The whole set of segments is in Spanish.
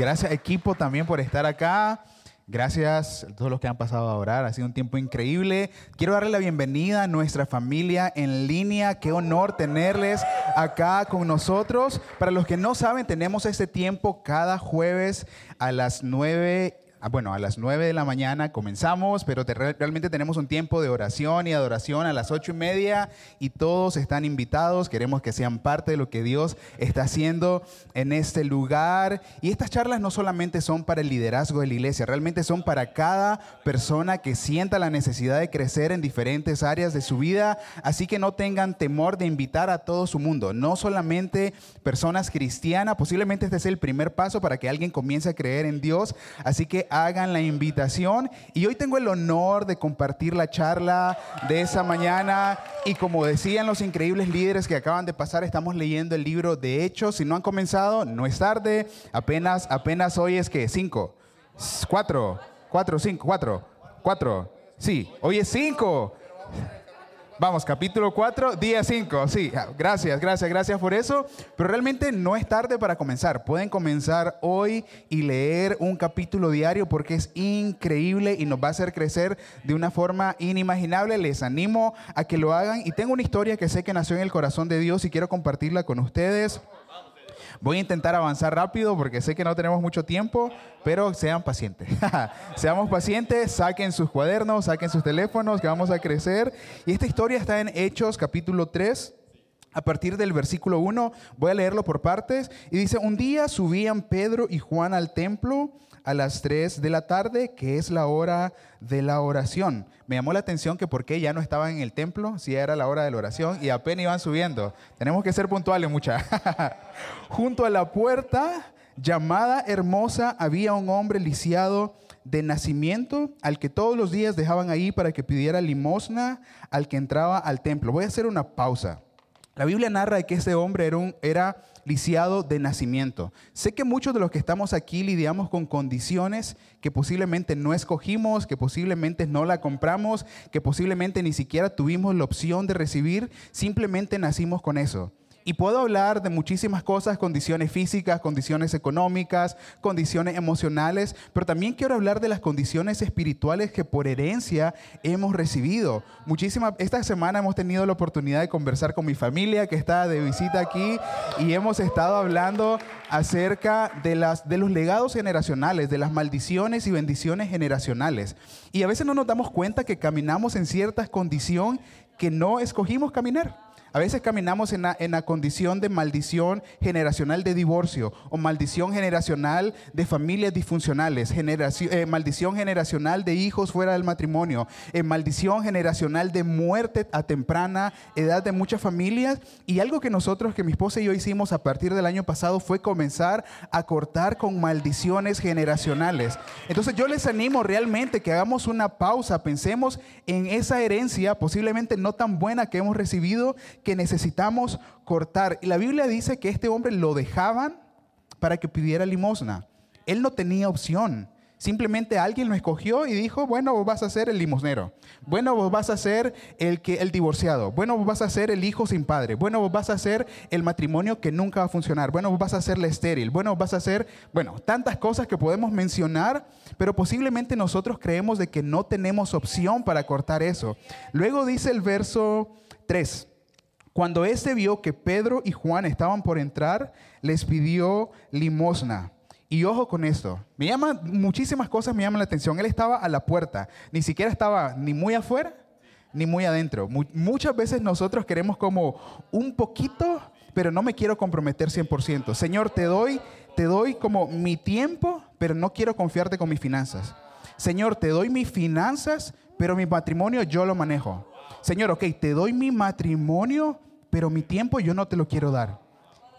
Gracias equipo también por estar acá. Gracias a todos los que han pasado a orar. Ha sido un tiempo increíble. Quiero darle la bienvenida a nuestra familia en línea. Qué honor tenerles acá con nosotros. Para los que no saben, tenemos este tiempo cada jueves a las 9 Ah, bueno, a las 9 de la mañana comenzamos, pero realmente tenemos un tiempo de oración y adoración a las ocho y media y todos están invitados. Queremos que sean parte de lo que Dios está haciendo en este lugar. Y estas charlas no solamente son para el liderazgo de la iglesia, realmente son para cada persona que sienta la necesidad de crecer en diferentes áreas de su vida. Así que no tengan temor de invitar a todo su mundo, no solamente personas cristianas. Posiblemente este es el primer paso para que alguien comience a creer en Dios. Así que hagan la invitación. Y hoy tengo el honor de compartir la charla de esa mañana. Y como decían los increíbles líderes que acaban de pasar, estamos leyendo el libro de Hechos. Si no han comenzado, no es tarde. Apenas, apenas hoy es que cinco, cuatro, cuatro, cinco, cuatro, cuatro. Sí, hoy es cinco. Vamos, capítulo 4, día 5. Sí, gracias, gracias, gracias por eso. Pero realmente no es tarde para comenzar. Pueden comenzar hoy y leer un capítulo diario porque es increíble y nos va a hacer crecer de una forma inimaginable. Les animo a que lo hagan. Y tengo una historia que sé que nació en el corazón de Dios y quiero compartirla con ustedes. Voy a intentar avanzar rápido porque sé que no tenemos mucho tiempo, pero sean pacientes. Seamos pacientes, saquen sus cuadernos, saquen sus teléfonos, que vamos a crecer. Y esta historia está en Hechos capítulo 3. A partir del versículo 1, voy a leerlo por partes. Y dice, un día subían Pedro y Juan al templo a las 3 de la tarde, que es la hora de la oración. Me llamó la atención que por qué ya no estaban en el templo, si era la hora de la oración, y apenas iban subiendo. Tenemos que ser puntuales, mucha. Junto a la puerta llamada hermosa había un hombre lisiado de nacimiento al que todos los días dejaban ahí para que pidiera limosna al que entraba al templo. Voy a hacer una pausa. La Biblia narra que ese hombre era, un, era lisiado de nacimiento. Sé que muchos de los que estamos aquí lidiamos con condiciones que posiblemente no escogimos, que posiblemente no la compramos, que posiblemente ni siquiera tuvimos la opción de recibir, simplemente nacimos con eso. Y puedo hablar de muchísimas cosas, condiciones físicas, condiciones económicas, condiciones emocionales, pero también quiero hablar de las condiciones espirituales que por herencia hemos recibido. Muchísimas, esta semana hemos tenido la oportunidad de conversar con mi familia que está de visita aquí y hemos estado hablando acerca de, las, de los legados generacionales, de las maldiciones y bendiciones generacionales. Y a veces no nos damos cuenta que caminamos en ciertas condiciones que no escogimos caminar. A veces caminamos en la, condición de maldición generacional de divorcio o maldición generacional de familias disfuncionales, eh, maldición generacional de hijos fuera del matrimonio, eh, maldición generacional de muerte a temprana edad de muchas familias. Y algo que nosotros, que mi esposa y yo hicimos a partir del año pasado fue comenzar a cortar con maldiciones generacionales. Entonces yo les animo realmente que hagamos una pausa, pensemos en esa herencia posiblemente no tan buena que hemos recibido que necesitamos cortar. Y la Biblia dice que este hombre lo dejaban para que pidiera limosna. Él no tenía opción. Simplemente alguien lo escogió y dijo, bueno, vos vas a ser el limosnero. Bueno, vos vas a ser el, que, el divorciado. Bueno, vos vas a ser el hijo sin padre. Bueno, vos vas a ser el matrimonio que nunca va a funcionar. Bueno, vos vas a ser la estéril. Bueno, vas a ser, bueno, tantas cosas que podemos mencionar, pero posiblemente nosotros creemos de que no tenemos opción para cortar eso. Luego dice el verso 3. Cuando éste vio que Pedro y Juan estaban por entrar, les pidió limosna. Y ojo con esto, me llama muchísimas cosas me llaman la atención. Él estaba a la puerta, ni siquiera estaba ni muy afuera ni muy adentro. muchas veces nosotros queremos como un poquito, pero no me quiero comprometer 100%. Señor, te doy te doy como mi tiempo, pero no quiero confiarte con mis finanzas. Señor, te doy mis finanzas, pero mi matrimonio yo lo manejo. Señor, ok, te doy mi matrimonio, pero mi tiempo yo no te lo quiero dar.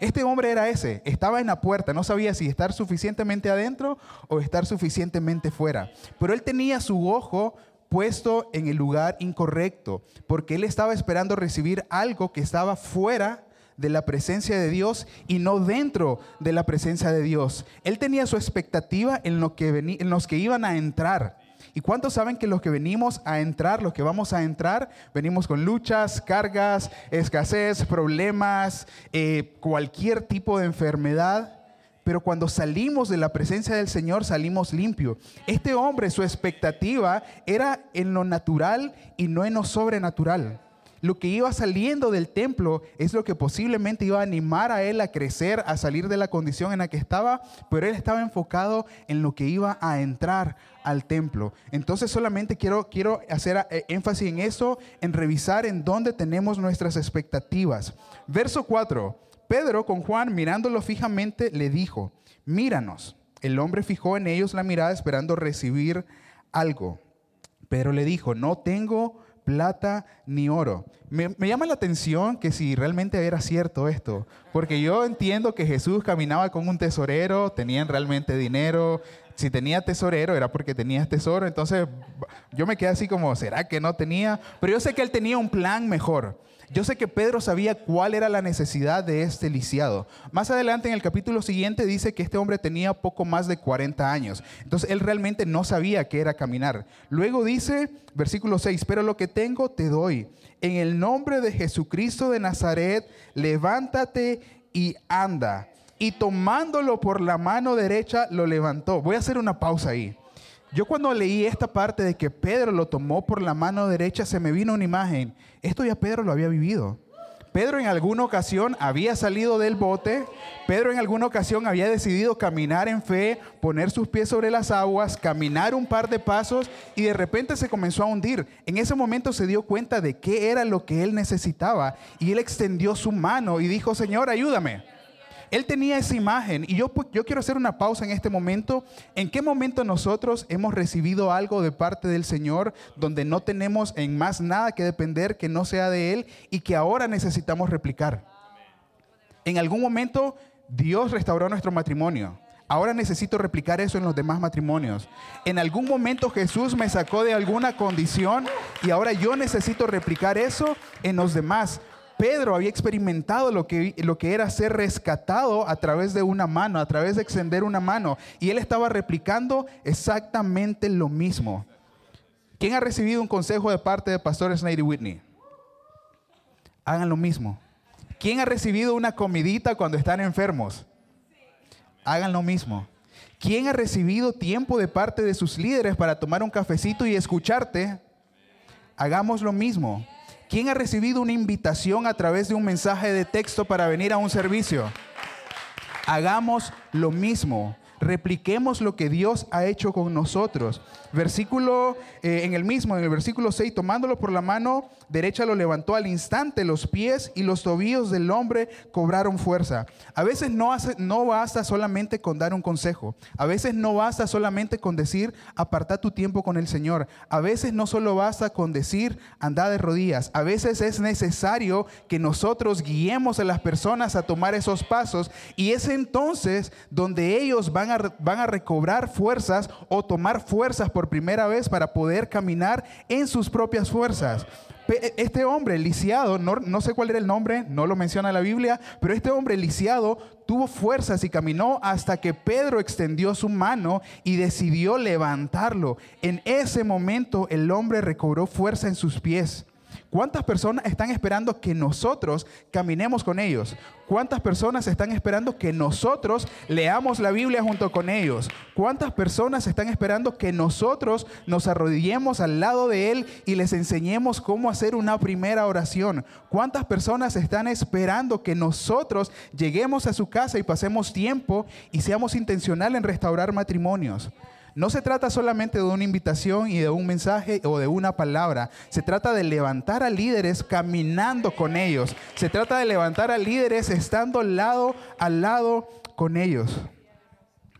Este hombre era ese, estaba en la puerta, no sabía si estar suficientemente adentro o estar suficientemente fuera. Pero él tenía su ojo puesto en el lugar incorrecto, porque él estaba esperando recibir algo que estaba fuera de la presencia de Dios y no dentro de la presencia de Dios. Él tenía su expectativa en, lo que en los que iban a entrar. ¿Y cuántos saben que los que venimos a entrar, los que vamos a entrar, venimos con luchas, cargas, escasez, problemas, eh, cualquier tipo de enfermedad? pero cuando salimos de la presencia del Señor salimos limpios. Este hombre, su expectativa era en lo natural y no en lo sobrenatural. Lo que iba saliendo del templo es lo que posiblemente iba a animar a él a crecer, a salir de la condición en la que estaba, pero él estaba enfocado en lo que iba a entrar al templo. Entonces solamente quiero, quiero hacer eh, énfasis en eso, en revisar en dónde tenemos nuestras expectativas. Verso 4. Pedro con Juan mirándolo fijamente le dijo, míranos. El hombre fijó en ellos la mirada esperando recibir algo. Pero le dijo, no tengo plata ni oro. Me, llama la atención que si realmente era cierto esto, porque yo entiendo que Jesús caminaba con un tesorero, tenían realmente dinero, si tenía tesorero era porque tenía tesoro, entonces yo me quedé así como, ¿será que no tenía? Pero yo sé que él tenía un plan mejor. Yo sé que Pedro sabía cuál era la necesidad de este lisiado. Más adelante en el capítulo siguiente dice que este hombre tenía poco más de 40 años. Entonces él realmente no sabía qué era caminar. Luego dice, versículo 6, pero lo que tengo te doy. En el nombre de Jesucristo de Nazaret, levántate y anda. Y tomándolo por la mano derecha, lo levantó. Voy a hacer una pausa ahí. Yo cuando leí esta parte de que Pedro lo tomó por la mano derecha, se me vino una imagen. Esto ya Pedro lo había vivido. Pedro en alguna ocasión había salido del bote, Pedro en alguna ocasión había decidido caminar en fe, poner sus pies sobre las aguas, caminar un par de pasos y de repente se comenzó a hundir. En ese momento se dio cuenta de qué era lo que él necesitaba y él extendió su mano y dijo, Señor, ayúdame. Él tenía esa imagen y yo, yo quiero hacer una pausa en este momento. ¿En qué momento nosotros hemos recibido algo de parte del Señor donde no tenemos en más nada que depender que no sea de Él y que ahora necesitamos replicar? En algún momento Dios restauró nuestro matrimonio. Ahora necesito replicar eso en los demás matrimonios. En algún momento Jesús me sacó de alguna condición y ahora yo necesito replicar eso en los demás. Pedro había experimentado lo que, lo que era ser rescatado a través de una mano, a través de extender una mano. Y él estaba replicando exactamente lo mismo. ¿Quién ha recibido un consejo de parte de Pastor Snady Whitney? Hagan lo mismo. ¿Quién ha recibido una comidita cuando están enfermos? Hagan lo mismo. ¿Quién ha recibido tiempo de parte de sus líderes para tomar un cafecito y escucharte? Hagamos lo mismo. ¿Quién ha recibido una invitación a través de un mensaje de texto para venir a un servicio? Hagamos lo mismo. Repliquemos lo que Dios ha hecho con nosotros. Versículo, eh, en el mismo, en el versículo 6, tomándolo por la mano derecha lo levantó al instante, los pies y los tobillos del hombre cobraron fuerza. A veces no, hace, no basta solamente con dar un consejo, a veces no basta solamente con decir, aparta tu tiempo con el Señor, a veces no solo basta con decir, anda de rodillas, a veces es necesario que nosotros guiemos a las personas a tomar esos pasos y es entonces donde ellos van van a recobrar fuerzas o tomar fuerzas por primera vez para poder caminar en sus propias fuerzas. Este hombre lisiado, no, no, sé cuál era el nombre, no lo menciona la Biblia, pero este hombre lisiado tuvo fuerzas y caminó hasta que Pedro extendió su mano y decidió levantarlo. En ese momento el hombre recobró fuerza en sus pies. ¿Cuántas personas están esperando que nosotros caminemos con ellos? ¿Cuántas personas están esperando que nosotros leamos la Biblia junto con ellos? ¿Cuántas personas están esperando que nosotros nos arrodillemos al lado de Él y les enseñemos cómo hacer una primera oración? ¿Cuántas personas están esperando que nosotros lleguemos a su casa y pasemos tiempo y seamos intencionales en restaurar matrimonios? No se trata solamente de una invitación y de un mensaje o de una palabra. Se trata de levantar a líderes caminando con ellos. Se trata de levantar a líderes estando lado a lado con ellos.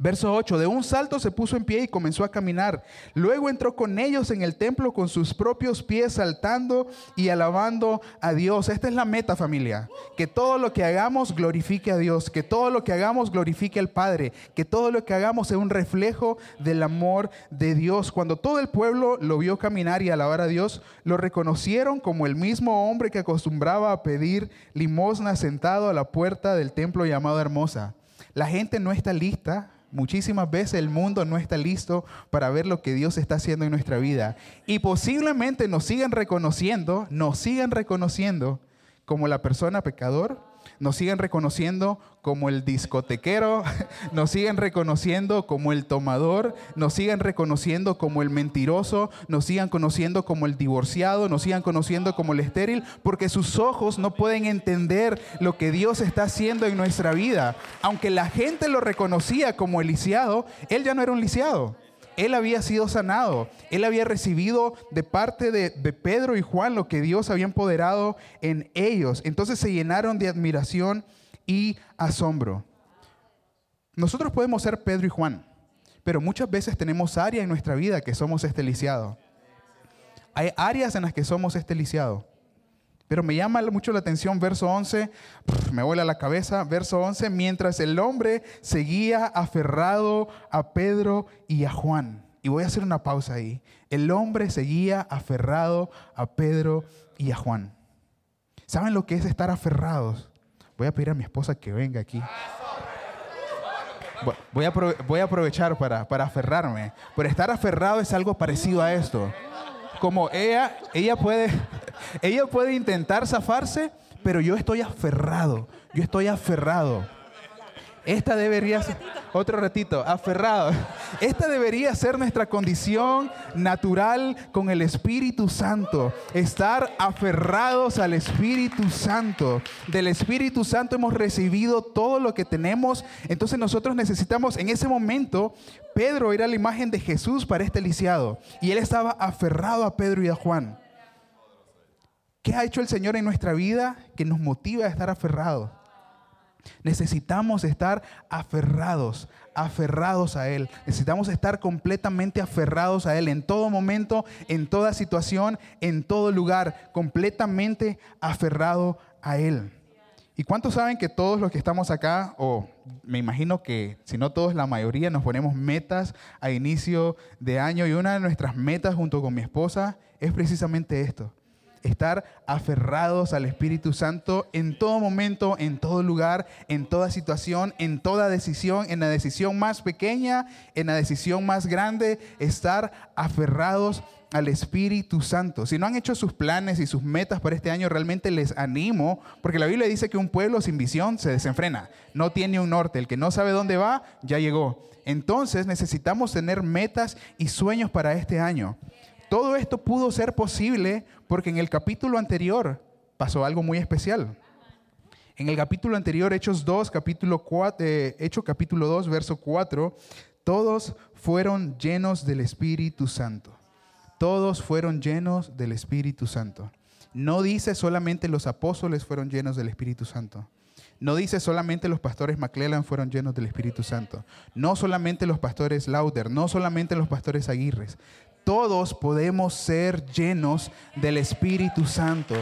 Verso 8, de un salto se puso en pie y comenzó a caminar. Luego entró con ellos en el templo con sus propios pies saltando y alabando a Dios. Esta es la meta familia. Que todo lo que hagamos glorifique a Dios. Que todo lo que hagamos glorifique al Padre. Que todo lo que hagamos sea un reflejo del amor de Dios. Cuando todo el pueblo lo vio caminar y alabar a Dios, lo reconocieron como el mismo hombre que acostumbraba a pedir limosna sentado a la puerta del templo llamado Hermosa. La gente no está lista Muchísimas veces el mundo no está listo para ver lo que Dios está haciendo en nuestra vida. Y posiblemente nos sigan reconociendo, nos sigan reconociendo como la persona pecador nos siguen reconociendo como el discotequero, nos siguen reconociendo como el tomador, nos siguen reconociendo como el mentiroso, nos sigan conociendo como el divorciado, nos sigan conociendo como el estéril, porque sus ojos no pueden entender lo que Dios está haciendo en nuestra vida. Aunque la gente lo reconocía como el lisiado, él ya no era un lisiado él había sido sanado, él había recibido de parte de, Pedro y Juan lo que Dios había empoderado en ellos. Entonces se llenaron de admiración y asombro. Nosotros podemos ser Pedro y Juan, pero muchas veces tenemos áreas en nuestra vida que somos este Hay áreas en las que somos este Pero me llama mucho la atención verso 11, me vuela la cabeza, verso 11, mientras el hombre seguía aferrado a Pedro y a Juan. Y voy a hacer una pausa ahí. El hombre seguía aferrado a Pedro y a Juan. ¿Saben lo que es estar aferrados? Voy a pedir a mi esposa que venga aquí. Voy a, voy a aprovechar para, para aferrarme. Pero estar aferrado es algo parecido a esto. Como ella, ella puede, ella puede intentar zafarse, pero yo estoy aferrado. Yo estoy aferrado. Esta debería ser, otro ratito, aferrado. Esta debería ser nuestra condición natural con el Espíritu Santo. Estar aferrados al Espíritu Santo. Del Espíritu Santo hemos recibido todo lo que tenemos. Entonces nosotros necesitamos, en ese momento, Pedro era la imagen de Jesús para este lisiado. Y él estaba aferrado a Pedro y a Juan. ¿Qué ha hecho el Señor en nuestra vida que nos motiva a estar aferrados? Necesitamos estar aferrados, aferrados a Él. Necesitamos estar completamente aferrados a Él en todo momento, en toda situación, en todo lugar, completamente aferrado a Él. ¿Y cuántos saben que todos los que estamos acá, o me imagino que si no todos, la mayoría, nos ponemos metas a inicio de año y una de nuestras metas junto con mi esposa es precisamente esto, estar aferrados al Espíritu Santo en todo momento, en todo lugar, en toda situación, en toda decisión, en la decisión más pequeña, en la decisión más grande, estar aferrados al Espíritu Santo. Si no han hecho sus planes y sus metas para este año, realmente les animo, porque la Biblia dice que un pueblo sin visión se desenfrena, no tiene un norte, el que no sabe dónde va, ya llegó. Entonces necesitamos tener metas y sueños para este año. Todo esto pudo ser posible porque en el capítulo anterior pasó algo muy especial. En el capítulo anterior, Hechos 2, capítulo 4, eh, capítulo 2, verso 4, todos fueron llenos del Espíritu Santo. Todos fueron llenos del Espíritu Santo. No dice solamente los apóstoles fueron llenos del Espíritu Santo. No dice solamente los pastores McClellan fueron llenos del Espíritu Santo. No solamente los pastores Lauder. No solamente los pastores Aguirres todos podemos ser llenos del Espíritu Santo.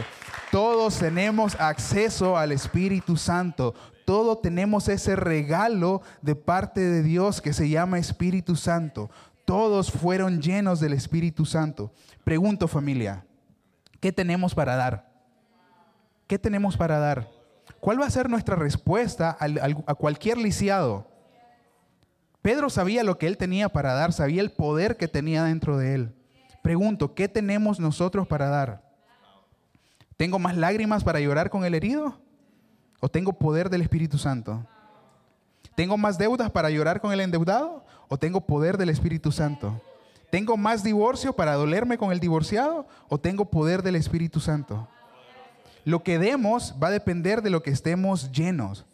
Todos tenemos acceso al Espíritu Santo. Todos tenemos ese regalo de parte de Dios que se llama Espíritu Santo. Todos fueron llenos del Espíritu Santo. Pregunto familia, ¿qué tenemos para dar? ¿Qué tenemos para dar? ¿Cuál va a ser nuestra respuesta a cualquier lisiado? Pedro sabía lo que él tenía para dar, sabía el poder que tenía dentro de él. Pregunto, ¿qué tenemos nosotros para dar? ¿Tengo más lágrimas para llorar con el herido? ¿O tengo poder del Espíritu Santo? ¿Tengo más deudas para llorar con el endeudado? ¿O tengo poder del Espíritu Santo? ¿Tengo más divorcio para dolerme con el divorciado? ¿O tengo poder del Espíritu Santo? Lo que demos va a depender de lo que estemos llenos.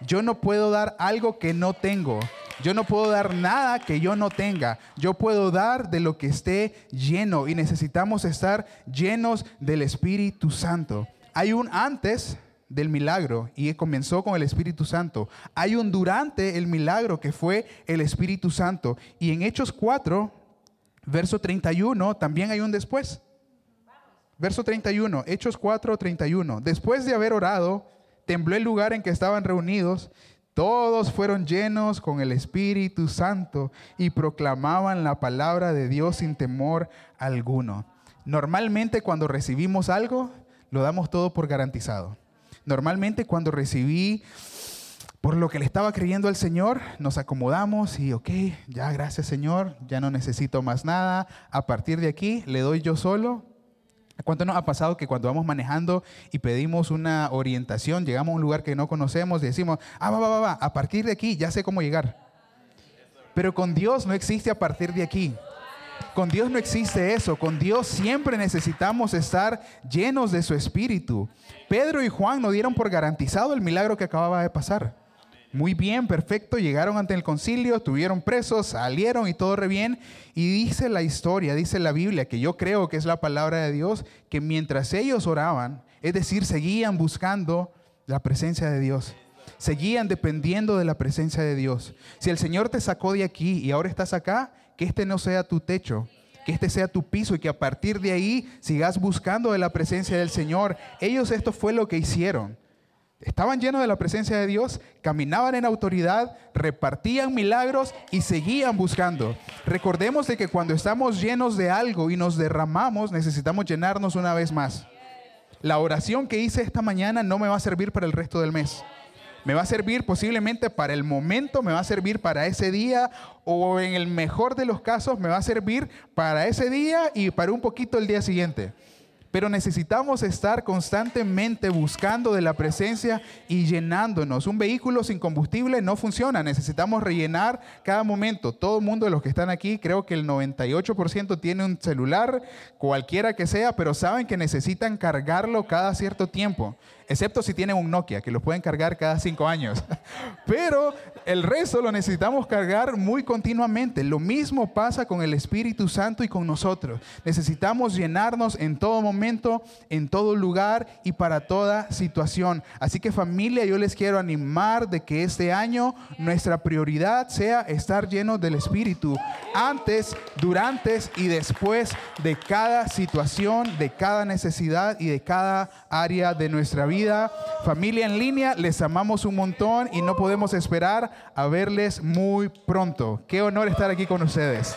Yo no puedo dar algo que no tengo. Yo no puedo dar nada que yo no tenga. Yo puedo dar de lo que esté lleno y necesitamos estar llenos del Espíritu Santo. Hay un antes del milagro y comenzó con el Espíritu Santo. Hay un durante el milagro que fue el Espíritu Santo. Y en Hechos 4, verso 31, también hay un después. Verso 31, Hechos 4, 31. Después de haber orado, tembló el lugar en que estaban reunidos todos fueron llenos con el Espíritu Santo y proclamaban la palabra de Dios sin temor alguno. Normalmente cuando recibimos algo, lo damos todo por garantizado. Normalmente cuando recibí por lo que le estaba creyendo al Señor, nos acomodamos y, ok, ya gracias Señor, ya no necesito más nada. A partir de aquí le doy yo solo ¿Cuánto nos ha pasado que cuando vamos manejando y pedimos una orientación, llegamos a un lugar que no conocemos y decimos, ah, va, va, va, va, a partir de aquí ya sé cómo llegar? Pero con Dios no existe a partir de aquí. Con Dios no existe eso. Con Dios siempre necesitamos estar llenos de su espíritu. Pedro y Juan no dieron por garantizado el milagro que acababa de pasar. Muy bien, perfecto, llegaron ante el concilio, estuvieron presos, salieron y todo re bien. Y dice la historia, dice la Biblia, que yo creo que es la palabra de Dios, que mientras ellos oraban, es decir, seguían buscando la presencia de Dios, seguían dependiendo de la presencia de Dios. Si el Señor te sacó de aquí y ahora estás acá, que este no sea tu techo, que este sea tu piso y que a partir de ahí sigas buscando de la presencia del Señor. Ellos esto fue lo que hicieron. Estaban llenos de la presencia de Dios, caminaban en autoridad, repartían milagros y seguían buscando. Recordemos de que cuando estamos llenos de algo y nos derramamos, necesitamos llenarnos una vez más. La oración que hice esta mañana no me va a servir para el resto del mes. Me va a servir posiblemente para el momento, me va a servir para ese día o en el mejor de los casos me va a servir para ese día y para un poquito el día siguiente pero necesitamos estar constantemente buscando de la presencia y llenándonos. Un vehículo sin combustible no funciona, necesitamos rellenar cada momento. Todo el mundo de los que están aquí, creo que el 98% tiene un celular, cualquiera que sea, pero saben que necesitan cargarlo cada cierto tiempo, excepto si tienen un Nokia, que lo pueden cargar cada cinco años. Pero el resto lo necesitamos cargar muy continuamente. Lo mismo pasa con el Espíritu Santo y con nosotros. Necesitamos llenarnos en todo momento, en todo lugar y para toda situación. Así que familia, yo les quiero animar de que este año nuestra prioridad sea estar llenos del Espíritu antes, durante y después de cada situación, de cada necesidad y de cada área de nuestra vida. Familia en línea, les amamos un montón y no podemos esperar a verles muy pronto. Qué honor estar aquí con ustedes.